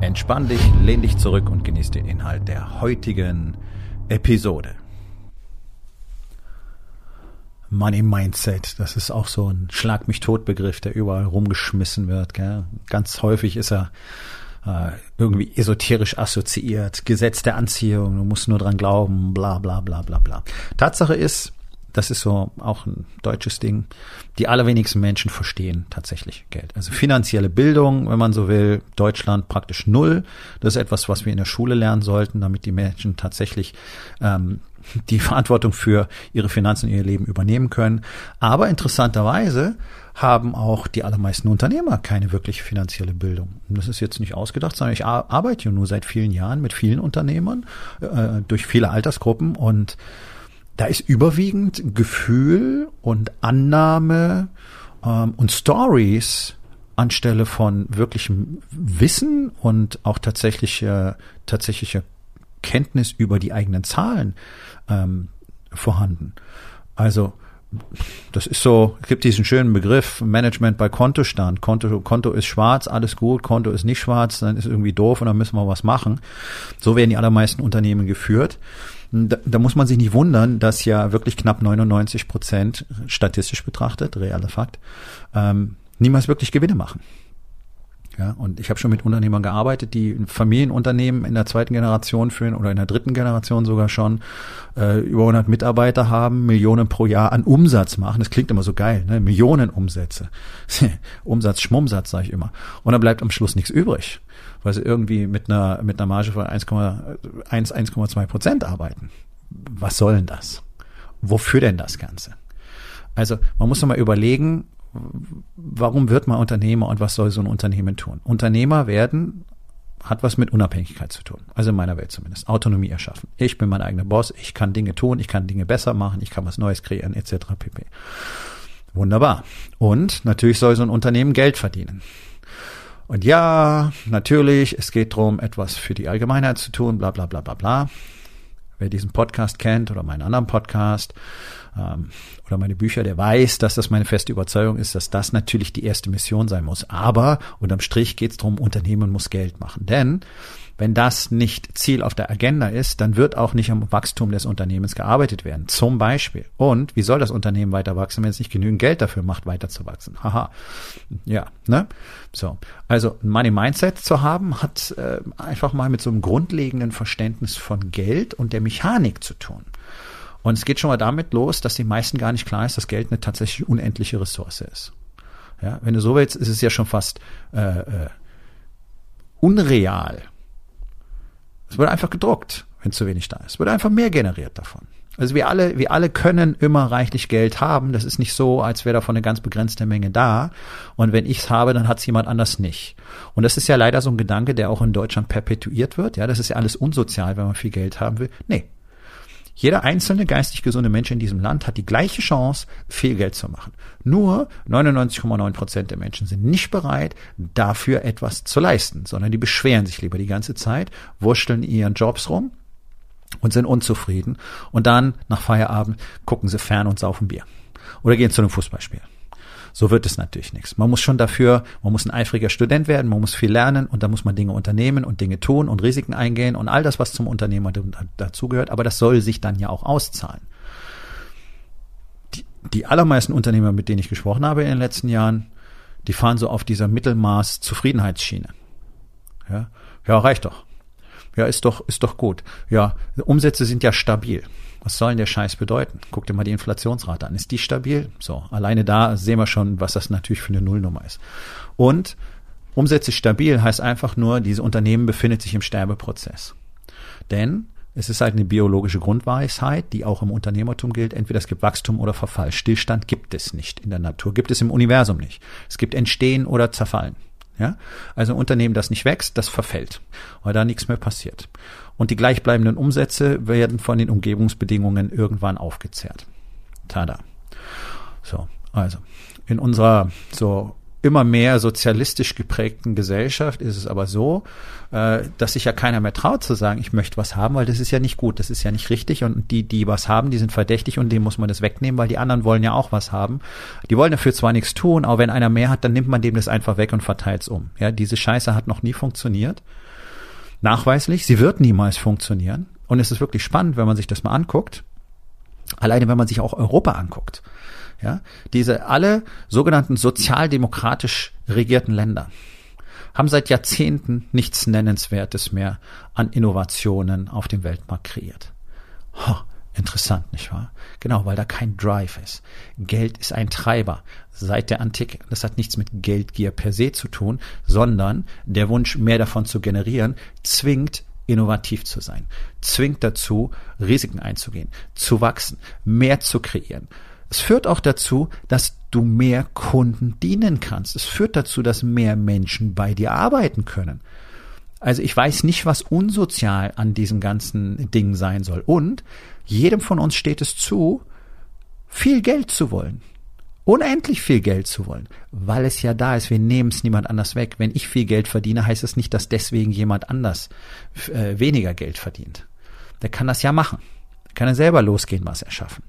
Entspann dich, lehn dich zurück und genieß den Inhalt der heutigen Episode. Money Mindset, das ist auch so ein Schlag mich tot Begriff, der überall rumgeschmissen wird. Gell? Ganz häufig ist er äh, irgendwie esoterisch assoziiert, Gesetz der Anziehung, du musst nur dran glauben, bla bla bla bla bla. Tatsache ist, das ist so auch ein deutsches Ding, die allerwenigsten Menschen verstehen tatsächlich Geld. Also finanzielle Bildung, wenn man so will, Deutschland praktisch null. Das ist etwas, was wir in der Schule lernen sollten, damit die Menschen tatsächlich ähm, die Verantwortung für ihre Finanzen in ihr Leben übernehmen können. Aber interessanterweise haben auch die allermeisten Unternehmer keine wirkliche finanzielle Bildung. Und das ist jetzt nicht ausgedacht, sondern ich arbeite ja nur seit vielen Jahren mit vielen Unternehmern äh, durch viele Altersgruppen und da ist überwiegend Gefühl und Annahme ähm, und Stories anstelle von wirklichem Wissen und auch tatsächliche, tatsächliche Kenntnis über die eigenen Zahlen ähm, vorhanden. Also das ist so, es gibt diesen schönen Begriff Management bei Kontostand. Konto, Konto ist schwarz, alles gut, Konto ist nicht schwarz, dann ist irgendwie doof und dann müssen wir was machen. So werden die allermeisten Unternehmen geführt. Da, da muss man sich nicht wundern, dass ja wirklich knapp 99 Prozent statistisch betrachtet, realer Fakt, ähm, niemals wirklich Gewinne machen. Ja, und ich habe schon mit Unternehmern gearbeitet, die Familienunternehmen in der zweiten Generation führen oder in der dritten Generation sogar schon äh, über 100 Mitarbeiter haben, Millionen pro Jahr an Umsatz machen. Das klingt immer so geil, ne? Millionen Umsätze. Umsatz, Schmummsatz, sage ich immer. Und dann bleibt am Schluss nichts übrig, weil sie irgendwie mit einer, mit einer Marge von 1,1, 1,2 Prozent arbeiten. Was soll denn das? Wofür denn das Ganze? Also man muss doch mal überlegen, warum wird man Unternehmer und was soll so ein Unternehmen tun? Unternehmer werden hat was mit Unabhängigkeit zu tun. Also in meiner Welt zumindest. Autonomie erschaffen. Ich bin mein eigener Boss, ich kann Dinge tun, ich kann Dinge besser machen, ich kann was Neues kreieren, etc. pp. Wunderbar. Und natürlich soll so ein Unternehmen Geld verdienen. Und ja, natürlich, es geht darum, etwas für die Allgemeinheit zu tun, bla bla bla bla bla. Wer diesen Podcast kennt oder meinen anderen Podcast, ähm, oder meine Bücher, der weiß, dass das meine feste Überzeugung ist, dass das natürlich die erste Mission sein muss. Aber unterm Strich geht es darum, Unternehmen muss Geld machen. Denn wenn das nicht Ziel auf der Agenda ist, dann wird auch nicht am Wachstum des Unternehmens gearbeitet werden. Zum Beispiel. Und wie soll das Unternehmen weiter wachsen, wenn es nicht genügend Geld dafür macht, weiter zu wachsen? Haha. Ja, ne? So. Also ein Money Mindset zu haben, hat äh, einfach mal mit so einem grundlegenden Verständnis von Geld und der Mechanik zu tun. Und es geht schon mal damit los, dass den meisten gar nicht klar ist, dass Geld eine tatsächlich unendliche Ressource ist. Ja, wenn du so willst, ist es ja schon fast äh, äh, unreal. Es wird einfach gedruckt, wenn zu wenig da ist. Es wird einfach mehr generiert davon. Also wir alle, wir alle können immer reichlich Geld haben. Das ist nicht so, als wäre davon eine ganz begrenzte Menge da. Und wenn ich es habe, dann hat es jemand anders nicht. Und das ist ja leider so ein Gedanke, der auch in Deutschland perpetuiert wird. Ja, das ist ja alles unsozial, wenn man viel Geld haben will. Nee, jeder einzelne geistig gesunde Mensch in diesem Land hat die gleiche Chance, viel Geld zu machen. Nur 99,9 Prozent der Menschen sind nicht bereit, dafür etwas zu leisten, sondern die beschweren sich lieber die ganze Zeit, wursteln ihren Jobs rum und sind unzufrieden. Und dann nach Feierabend gucken sie fern und saufen Bier. Oder gehen zu einem Fußballspiel. So wird es natürlich nichts. Man muss schon dafür, man muss ein eifriger Student werden, man muss viel lernen und da muss man Dinge unternehmen und Dinge tun und Risiken eingehen und all das, was zum Unternehmer dazugehört. Aber das soll sich dann ja auch auszahlen. Die, die allermeisten Unternehmer, mit denen ich gesprochen habe in den letzten Jahren, die fahren so auf dieser Mittelmaß-Zufriedenheitsschiene. Ja, ja, reicht doch. Ja, ist doch, ist doch gut. Ja, Umsätze sind ja stabil. Was soll denn der Scheiß bedeuten? Guck dir mal die Inflationsrate an. Ist die stabil? So, alleine da sehen wir schon, was das natürlich für eine Nullnummer ist. Und Umsätze stabil heißt einfach nur, diese Unternehmen befindet sich im Sterbeprozess. Denn es ist halt eine biologische Grundweisheit, die auch im Unternehmertum gilt. Entweder es gibt Wachstum oder Verfall. Stillstand gibt es nicht in der Natur, gibt es im Universum nicht. Es gibt Entstehen oder Zerfallen. Ja? Also ein Unternehmen, das nicht wächst, das verfällt, weil da nichts mehr passiert. Und die gleichbleibenden Umsätze werden von den Umgebungsbedingungen irgendwann aufgezehrt. Tada. So, also in unserer so immer mehr sozialistisch geprägten Gesellschaft ist es aber so, äh, dass sich ja keiner mehr traut zu sagen, ich möchte was haben, weil das ist ja nicht gut, das ist ja nicht richtig und die, die was haben, die sind verdächtig und dem muss man das wegnehmen, weil die anderen wollen ja auch was haben. Die wollen dafür zwar nichts tun, aber wenn einer mehr hat, dann nimmt man dem das einfach weg und verteilt es um. Ja, diese Scheiße hat noch nie funktioniert. Nachweislich, sie wird niemals funktionieren. Und es ist wirklich spannend, wenn man sich das mal anguckt. Alleine, wenn man sich auch Europa anguckt. Ja, diese alle sogenannten sozialdemokratisch regierten Länder haben seit Jahrzehnten nichts Nennenswertes mehr an Innovationen auf dem Weltmarkt kreiert. Ho, interessant, nicht wahr? Genau, weil da kein Drive ist. Geld ist ein Treiber seit der Antike. Das hat nichts mit Geldgier per se zu tun, sondern der Wunsch, mehr davon zu generieren, zwingt innovativ zu sein, zwingt dazu, Risiken einzugehen, zu wachsen, mehr zu kreieren, es führt auch dazu, dass du mehr Kunden dienen kannst. Es führt dazu, dass mehr Menschen bei dir arbeiten können. Also ich weiß nicht, was unsozial an diesen ganzen Dingen sein soll. Und jedem von uns steht es zu, viel Geld zu wollen. Unendlich viel Geld zu wollen, weil es ja da ist. Wir nehmen es niemand anders weg. Wenn ich viel Geld verdiene, heißt es nicht, dass deswegen jemand anders äh, weniger Geld verdient. Der kann das ja machen. Der kann er selber losgehen, was erschaffen.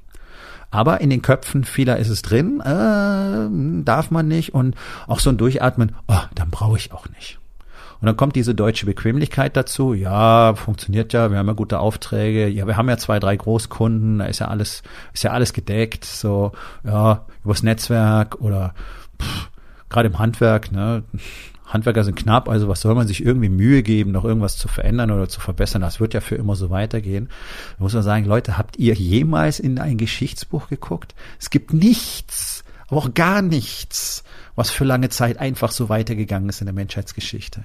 Aber in den Köpfen vieler ist es drin, äh, darf man nicht und auch so ein Durchatmen, oh, dann brauche ich auch nicht. Und dann kommt diese deutsche Bequemlichkeit dazu. Ja, funktioniert ja. Wir haben ja gute Aufträge. Ja, wir haben ja zwei, drei Großkunden. Da ist ja alles, ist ja alles gedeckt. So, ja, übers Netzwerk oder pff, gerade im Handwerk, ne, Handwerker sind knapp, also was soll man sich irgendwie Mühe geben, noch irgendwas zu verändern oder zu verbessern? Das wird ja für immer so weitergehen. Da muss man sagen, Leute, habt ihr jemals in ein Geschichtsbuch geguckt? Es gibt nichts, aber auch gar nichts, was für lange Zeit einfach so weitergegangen ist in der Menschheitsgeschichte.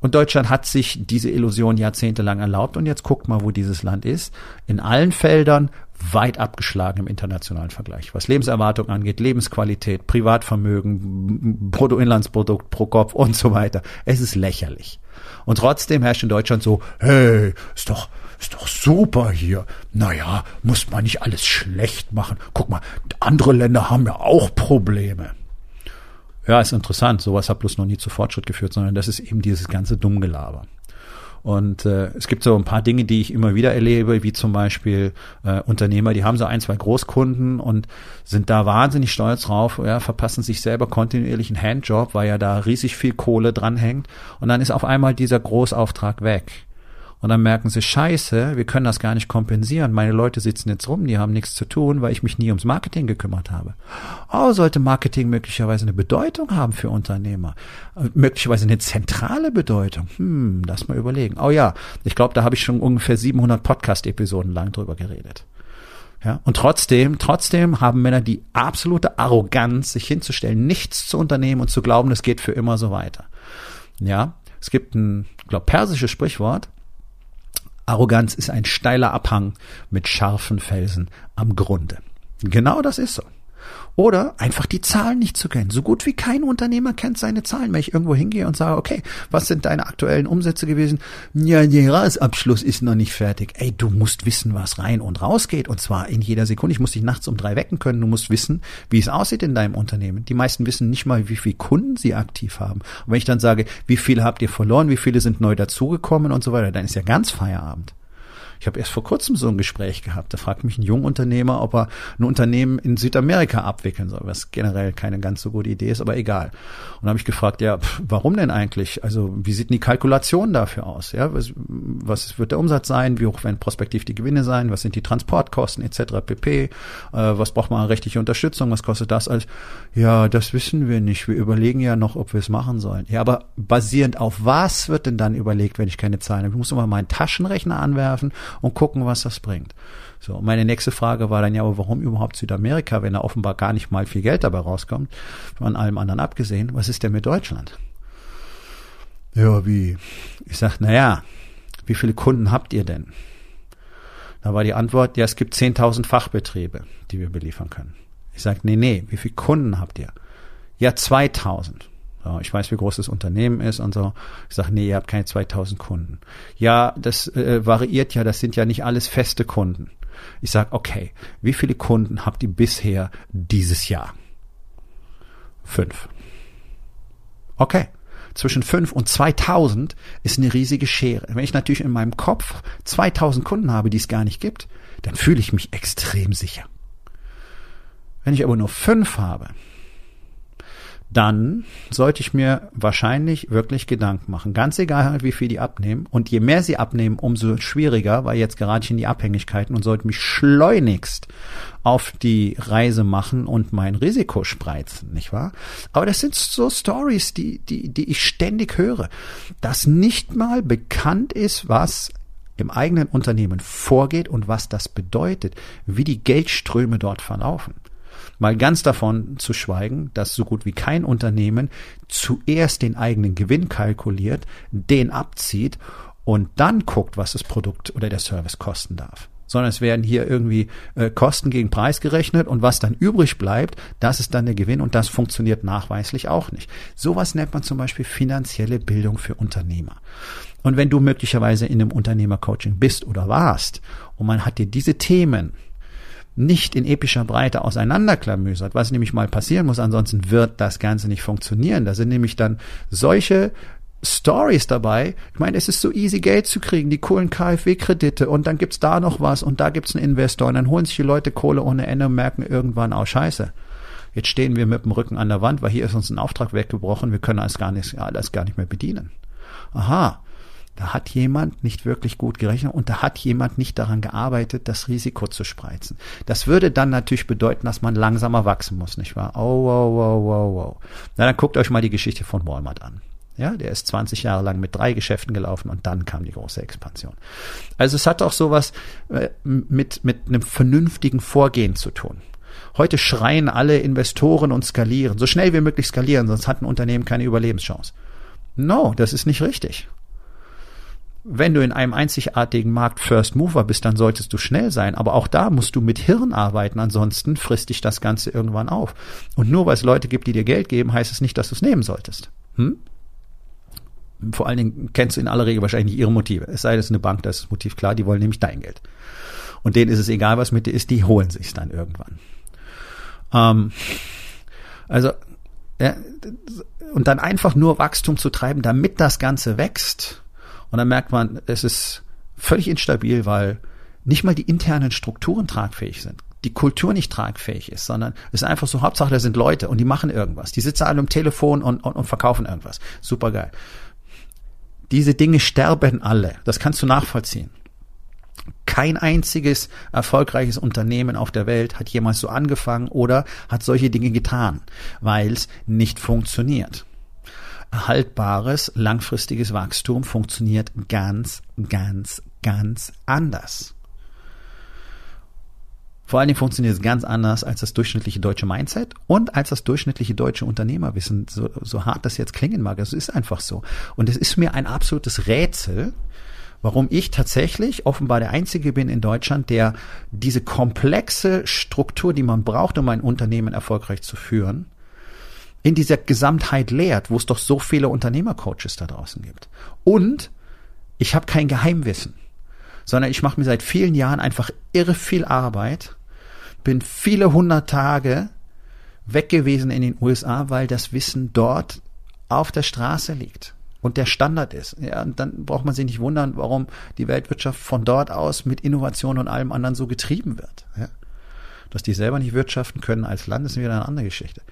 Und Deutschland hat sich diese Illusion jahrzehntelang erlaubt und jetzt guckt mal, wo dieses Land ist. In allen Feldern weit abgeschlagen im internationalen Vergleich. Was Lebenserwartung angeht, Lebensqualität, Privatvermögen, Bruttoinlandsprodukt pro Kopf und so weiter. Es ist lächerlich. Und trotzdem herrscht in Deutschland so, hey, ist doch, ist doch super hier. Naja, muss man nicht alles schlecht machen. Guck mal, andere Länder haben ja auch Probleme. Ja, ist interessant. Sowas hat bloß noch nie zu Fortschritt geführt, sondern das ist eben dieses ganze Dummgelaber. Und äh, es gibt so ein paar Dinge, die ich immer wieder erlebe, wie zum Beispiel äh, Unternehmer, die haben so ein, zwei Großkunden und sind da wahnsinnig stolz drauf, ja, verpassen sich selber kontinuierlich einen Handjob, weil ja da riesig viel Kohle dranhängt. Und dann ist auf einmal dieser Großauftrag weg. Und dann merken sie, scheiße, wir können das gar nicht kompensieren. Meine Leute sitzen jetzt rum, die haben nichts zu tun, weil ich mich nie ums Marketing gekümmert habe. Oh, sollte Marketing möglicherweise eine Bedeutung haben für Unternehmer? Möglicherweise eine zentrale Bedeutung? Hm, lass mal überlegen. Oh ja, ich glaube, da habe ich schon ungefähr 700 Podcast-Episoden lang drüber geredet. Ja, und trotzdem, trotzdem haben Männer die absolute Arroganz, sich hinzustellen, nichts zu unternehmen und zu glauben, es geht für immer so weiter. Ja, es gibt ein, glaube persisches Sprichwort, Arroganz ist ein steiler Abhang mit scharfen Felsen am Grunde. Genau das ist so. Oder einfach die Zahlen nicht zu kennen. So gut wie kein Unternehmer kennt seine Zahlen. Wenn ich irgendwo hingehe und sage, okay, was sind deine aktuellen Umsätze gewesen? Ja, der Jahresabschluss ist noch nicht fertig. Ey, du musst wissen, was rein und raus geht. Und zwar in jeder Sekunde. Ich muss dich nachts um drei wecken können. Du musst wissen, wie es aussieht in deinem Unternehmen. Die meisten wissen nicht mal, wie viele Kunden sie aktiv haben. Und wenn ich dann sage, wie viele habt ihr verloren, wie viele sind neu dazugekommen und so weiter, dann ist ja ganz Feierabend. Ich habe erst vor kurzem so ein Gespräch gehabt. Da fragt mich ein Jungunternehmer, ob er ein Unternehmen in Südamerika abwickeln soll, was generell keine ganz so gute Idee ist, aber egal. Und habe ich gefragt, ja, pff, warum denn eigentlich? Also wie sieht denn die Kalkulation dafür aus? Ja, was, was wird der Umsatz sein? Wie hoch werden prospektiv die Gewinne sein? Was sind die Transportkosten etc. pp? Äh, was braucht man an rechtliche Unterstützung? Was kostet das alles? Ja, das wissen wir nicht. Wir überlegen ja noch, ob wir es machen sollen. Ja, aber basierend auf was wird denn dann überlegt, wenn ich keine Zahlen habe? Ich muss immer meinen Taschenrechner anwerfen und gucken, was das bringt. So, meine nächste Frage war dann ja, aber warum überhaupt Südamerika, wenn da offenbar gar nicht mal viel Geld dabei rauskommt, von allem anderen abgesehen, was ist denn mit Deutschland? Ja, wie? Ich sag, na ja, wie viele Kunden habt ihr denn? Da war die Antwort, ja, es gibt 10.000 Fachbetriebe, die wir beliefern können. Ich sag, nee, nee, wie viele Kunden habt ihr? Ja, 2000. Ja, ich weiß, wie groß das Unternehmen ist und so. Ich sage, nee, ihr habt keine 2000 Kunden. Ja, das äh, variiert ja, das sind ja nicht alles feste Kunden. Ich sage, okay, wie viele Kunden habt ihr bisher dieses Jahr? Fünf. Okay. Zwischen fünf und 2000 ist eine riesige Schere. Wenn ich natürlich in meinem Kopf 2000 Kunden habe, die es gar nicht gibt, dann fühle ich mich extrem sicher. Wenn ich aber nur fünf habe, dann sollte ich mir wahrscheinlich wirklich Gedanken machen. Ganz egal, wie viel die abnehmen. Und je mehr sie abnehmen, umso schwieriger, weil jetzt gerate ich in die Abhängigkeiten und sollte mich schleunigst auf die Reise machen und mein Risiko spreizen, nicht wahr? Aber das sind so Stories, die, die, die ich ständig höre, dass nicht mal bekannt ist, was im eigenen Unternehmen vorgeht und was das bedeutet, wie die Geldströme dort verlaufen. Mal ganz davon zu schweigen, dass so gut wie kein Unternehmen zuerst den eigenen Gewinn kalkuliert, den abzieht und dann guckt, was das Produkt oder der Service kosten darf sondern es werden hier irgendwie äh, Kosten gegen Preis gerechnet und was dann übrig bleibt, das ist dann der Gewinn und das funktioniert nachweislich auch nicht. Sowas nennt man zum Beispiel finanzielle Bildung für Unternehmer. Und wenn du möglicherweise in einem Unternehmercoaching bist oder warst und man hat dir diese Themen nicht in epischer Breite auseinanderklamüsert, was nämlich mal passieren muss, ansonsten wird das Ganze nicht funktionieren. Da sind nämlich dann solche Stories dabei. Ich meine, es ist so easy, Geld zu kriegen, die coolen KfW-Kredite und dann gibt's da noch was und da gibt's einen Investor und dann holen sich die Leute Kohle ohne Ende und merken irgendwann, oh scheiße, jetzt stehen wir mit dem Rücken an der Wand, weil hier ist uns ein Auftrag weggebrochen, wir können alles gar nicht, alles gar nicht mehr bedienen. Aha, da hat jemand nicht wirklich gut gerechnet und da hat jemand nicht daran gearbeitet, das Risiko zu spreizen. Das würde dann natürlich bedeuten, dass man langsamer wachsen muss, nicht wahr? Oh, wow, wow, wow, wow. Na, dann guckt euch mal die Geschichte von Walmart an. Ja, der ist 20 Jahre lang mit drei Geschäften gelaufen und dann kam die große Expansion. Also es hat auch sowas äh, mit, mit einem vernünftigen Vorgehen zu tun. Heute schreien alle Investoren und skalieren, so schnell wie möglich skalieren, sonst hat ein Unternehmen keine Überlebenschance. No, das ist nicht richtig wenn du in einem einzigartigen Markt First Mover bist, dann solltest du schnell sein. Aber auch da musst du mit Hirn arbeiten, ansonsten frisst dich das Ganze irgendwann auf. Und nur weil es Leute gibt, die dir Geld geben, heißt es nicht, dass du es nehmen solltest. Hm? Vor allen Dingen kennst du in aller Regel wahrscheinlich ihre Motive. Es sei denn, es ist eine Bank, das ist das Motiv klar, die wollen nämlich dein Geld. Und denen ist es egal, was mit dir ist, die holen sich's dann irgendwann. Ähm, also, ja, und dann einfach nur Wachstum zu treiben, damit das Ganze wächst, und dann merkt man, es ist völlig instabil, weil nicht mal die internen Strukturen tragfähig sind. Die Kultur nicht tragfähig ist, sondern es ist einfach so, Hauptsache, da sind Leute und die machen irgendwas. Die sitzen alle am Telefon und, und, und verkaufen irgendwas. Super geil. Diese Dinge sterben alle. Das kannst du nachvollziehen. Kein einziges erfolgreiches Unternehmen auf der Welt hat jemals so angefangen oder hat solche Dinge getan, weil es nicht funktioniert haltbares, langfristiges Wachstum funktioniert ganz, ganz, ganz anders. Vor allen Dingen funktioniert es ganz anders als das durchschnittliche deutsche Mindset und als das durchschnittliche deutsche Unternehmerwissen, so, so hart das jetzt klingen mag. Es ist einfach so. Und es ist mir ein absolutes Rätsel, warum ich tatsächlich offenbar der Einzige bin in Deutschland, der diese komplexe Struktur, die man braucht, um ein Unternehmen erfolgreich zu führen, in dieser Gesamtheit lehrt, wo es doch so viele Unternehmercoaches da draußen gibt. Und ich habe kein Geheimwissen, sondern ich mache mir seit vielen Jahren einfach irre viel Arbeit, bin viele hundert Tage weg gewesen in den USA, weil das Wissen dort auf der Straße liegt und der Standard ist. Ja, und dann braucht man sich nicht wundern, warum die Weltwirtschaft von dort aus mit Innovation und allem anderen so getrieben wird. Ja. Dass die selber nicht wirtschaften können als Land, ist wieder eine andere Geschichte.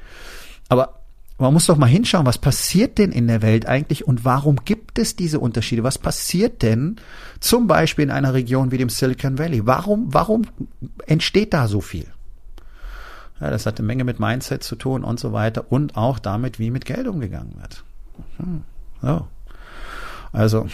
Aber man muss doch mal hinschauen, was passiert denn in der Welt eigentlich und warum gibt es diese Unterschiede? Was passiert denn zum Beispiel in einer Region wie dem Silicon Valley? Warum, warum entsteht da so viel? Ja, das hat eine Menge mit Mindset zu tun und so weiter und auch damit, wie mit Geld umgegangen wird. Hm. So. Also,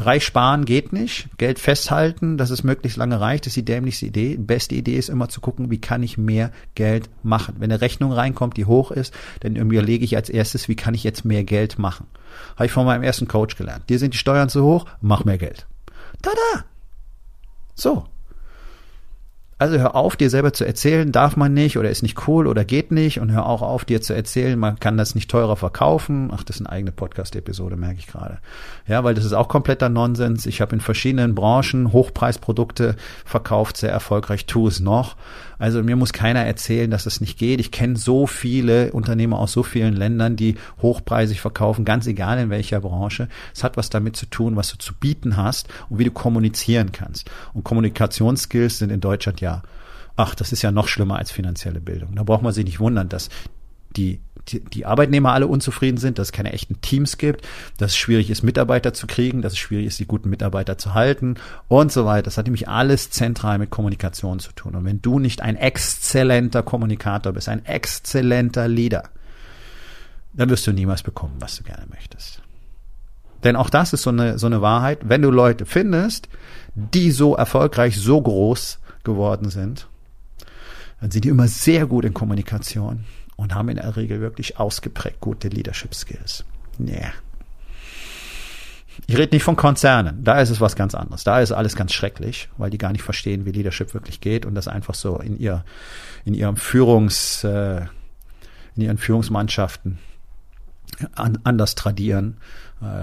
Reich sparen geht nicht. Geld festhalten, dass es möglichst lange reicht, ist die dämlichste Idee. Beste Idee ist immer zu gucken, wie kann ich mehr Geld machen. Wenn eine Rechnung reinkommt, die hoch ist, dann überlege ich als erstes, wie kann ich jetzt mehr Geld machen. Habe ich von meinem ersten Coach gelernt. Dir sind die Steuern zu hoch, mach mehr Geld. Tada! So. Also hör auf, dir selber zu erzählen, darf man nicht oder ist nicht cool oder geht nicht und hör auch auf, dir zu erzählen, man kann das nicht teurer verkaufen. Ach, das ist eine eigene Podcast-Episode, merke ich gerade. Ja, weil das ist auch kompletter Nonsens. Ich habe in verschiedenen Branchen Hochpreisprodukte verkauft, sehr erfolgreich, tue es noch. Also mir muss keiner erzählen, dass es nicht geht. Ich kenne so viele Unternehmer aus so vielen Ländern, die hochpreisig verkaufen, ganz egal in welcher Branche. Es hat was damit zu tun, was du zu bieten hast und wie du kommunizieren kannst. Und Kommunikationsskills sind in Deutschland ja ach, das ist ja noch schlimmer als finanzielle Bildung. Da braucht man sich nicht wundern, dass die, die, Arbeitnehmer alle unzufrieden sind, dass es keine echten Teams gibt, dass es schwierig ist, Mitarbeiter zu kriegen, dass es schwierig ist, die guten Mitarbeiter zu halten und so weiter. Das hat nämlich alles zentral mit Kommunikation zu tun. Und wenn du nicht ein exzellenter Kommunikator bist, ein exzellenter Leader, dann wirst du niemals bekommen, was du gerne möchtest. Denn auch das ist so eine, so eine Wahrheit. Wenn du Leute findest, die so erfolgreich, so groß geworden sind, dann sind die immer sehr gut in Kommunikation und haben in der Regel wirklich ausgeprägt gute Leadership Skills. Nee. Ich rede nicht von Konzernen. Da ist es was ganz anderes. Da ist alles ganz schrecklich, weil die gar nicht verstehen, wie Leadership wirklich geht und das einfach so in ihr, in ihrem Führungs, äh, in ihren Führungsmannschaften an, anders tradieren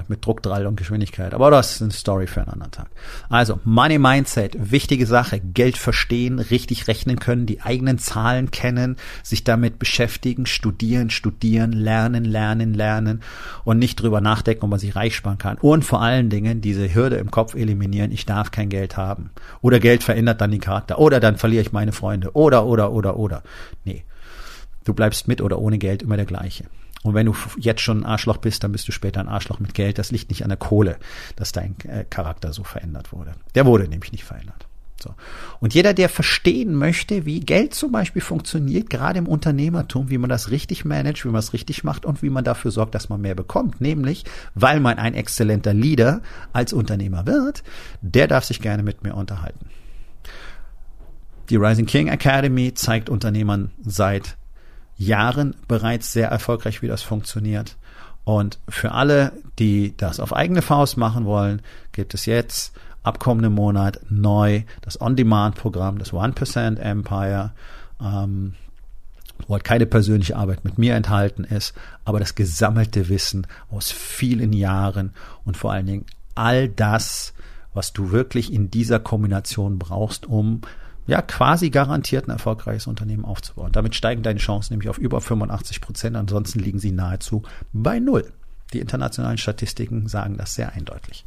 mit Druckdrall und Geschwindigkeit. Aber das ist eine Story für einen anderen Tag. Also Money Mindset, wichtige Sache. Geld verstehen, richtig rechnen können, die eigenen Zahlen kennen, sich damit beschäftigen, studieren, studieren, lernen, lernen, lernen und nicht drüber nachdenken, ob man sich reich sparen kann. Und vor allen Dingen diese Hürde im Kopf eliminieren, ich darf kein Geld haben. Oder Geld verändert dann den Charakter. Oder dann verliere ich meine Freunde. Oder, oder, oder, oder. Nee. Du bleibst mit oder ohne Geld immer der gleiche. Und wenn du jetzt schon ein Arschloch bist, dann bist du später ein Arschloch mit Geld. Das liegt nicht an der Kohle, dass dein äh, Charakter so verändert wurde. Der wurde nämlich nicht verändert. So. Und jeder, der verstehen möchte, wie Geld zum Beispiel funktioniert, gerade im Unternehmertum, wie man das richtig managt, wie man es richtig macht und wie man dafür sorgt, dass man mehr bekommt, nämlich weil man ein exzellenter Leader als Unternehmer wird, der darf sich gerne mit mir unterhalten. Die Rising King Academy zeigt Unternehmern seit Jahren bereits sehr erfolgreich, wie das funktioniert. Und für alle, die das auf eigene Faust machen wollen, gibt es jetzt ab kommenden Monat neu das On-Demand-Programm, das 1% Empire, ähm, wo halt keine persönliche Arbeit mit mir enthalten ist, aber das gesammelte Wissen aus vielen Jahren und vor allen Dingen all das, was du wirklich in dieser Kombination brauchst, um ja quasi garantiert ein erfolgreiches Unternehmen aufzubauen. Damit steigen deine Chancen nämlich auf über 85 Prozent, ansonsten liegen sie nahezu bei null. Die internationalen Statistiken sagen das sehr eindeutig.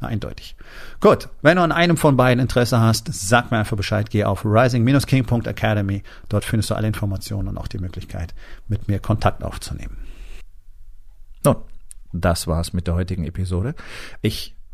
Eindeutig. Gut, wenn du an einem von beiden Interesse hast, sag mir einfach Bescheid. Geh auf rising-king.academy. Dort findest du alle Informationen und auch die Möglichkeit, mit mir Kontakt aufzunehmen. Nun, das war's mit der heutigen Episode. Ich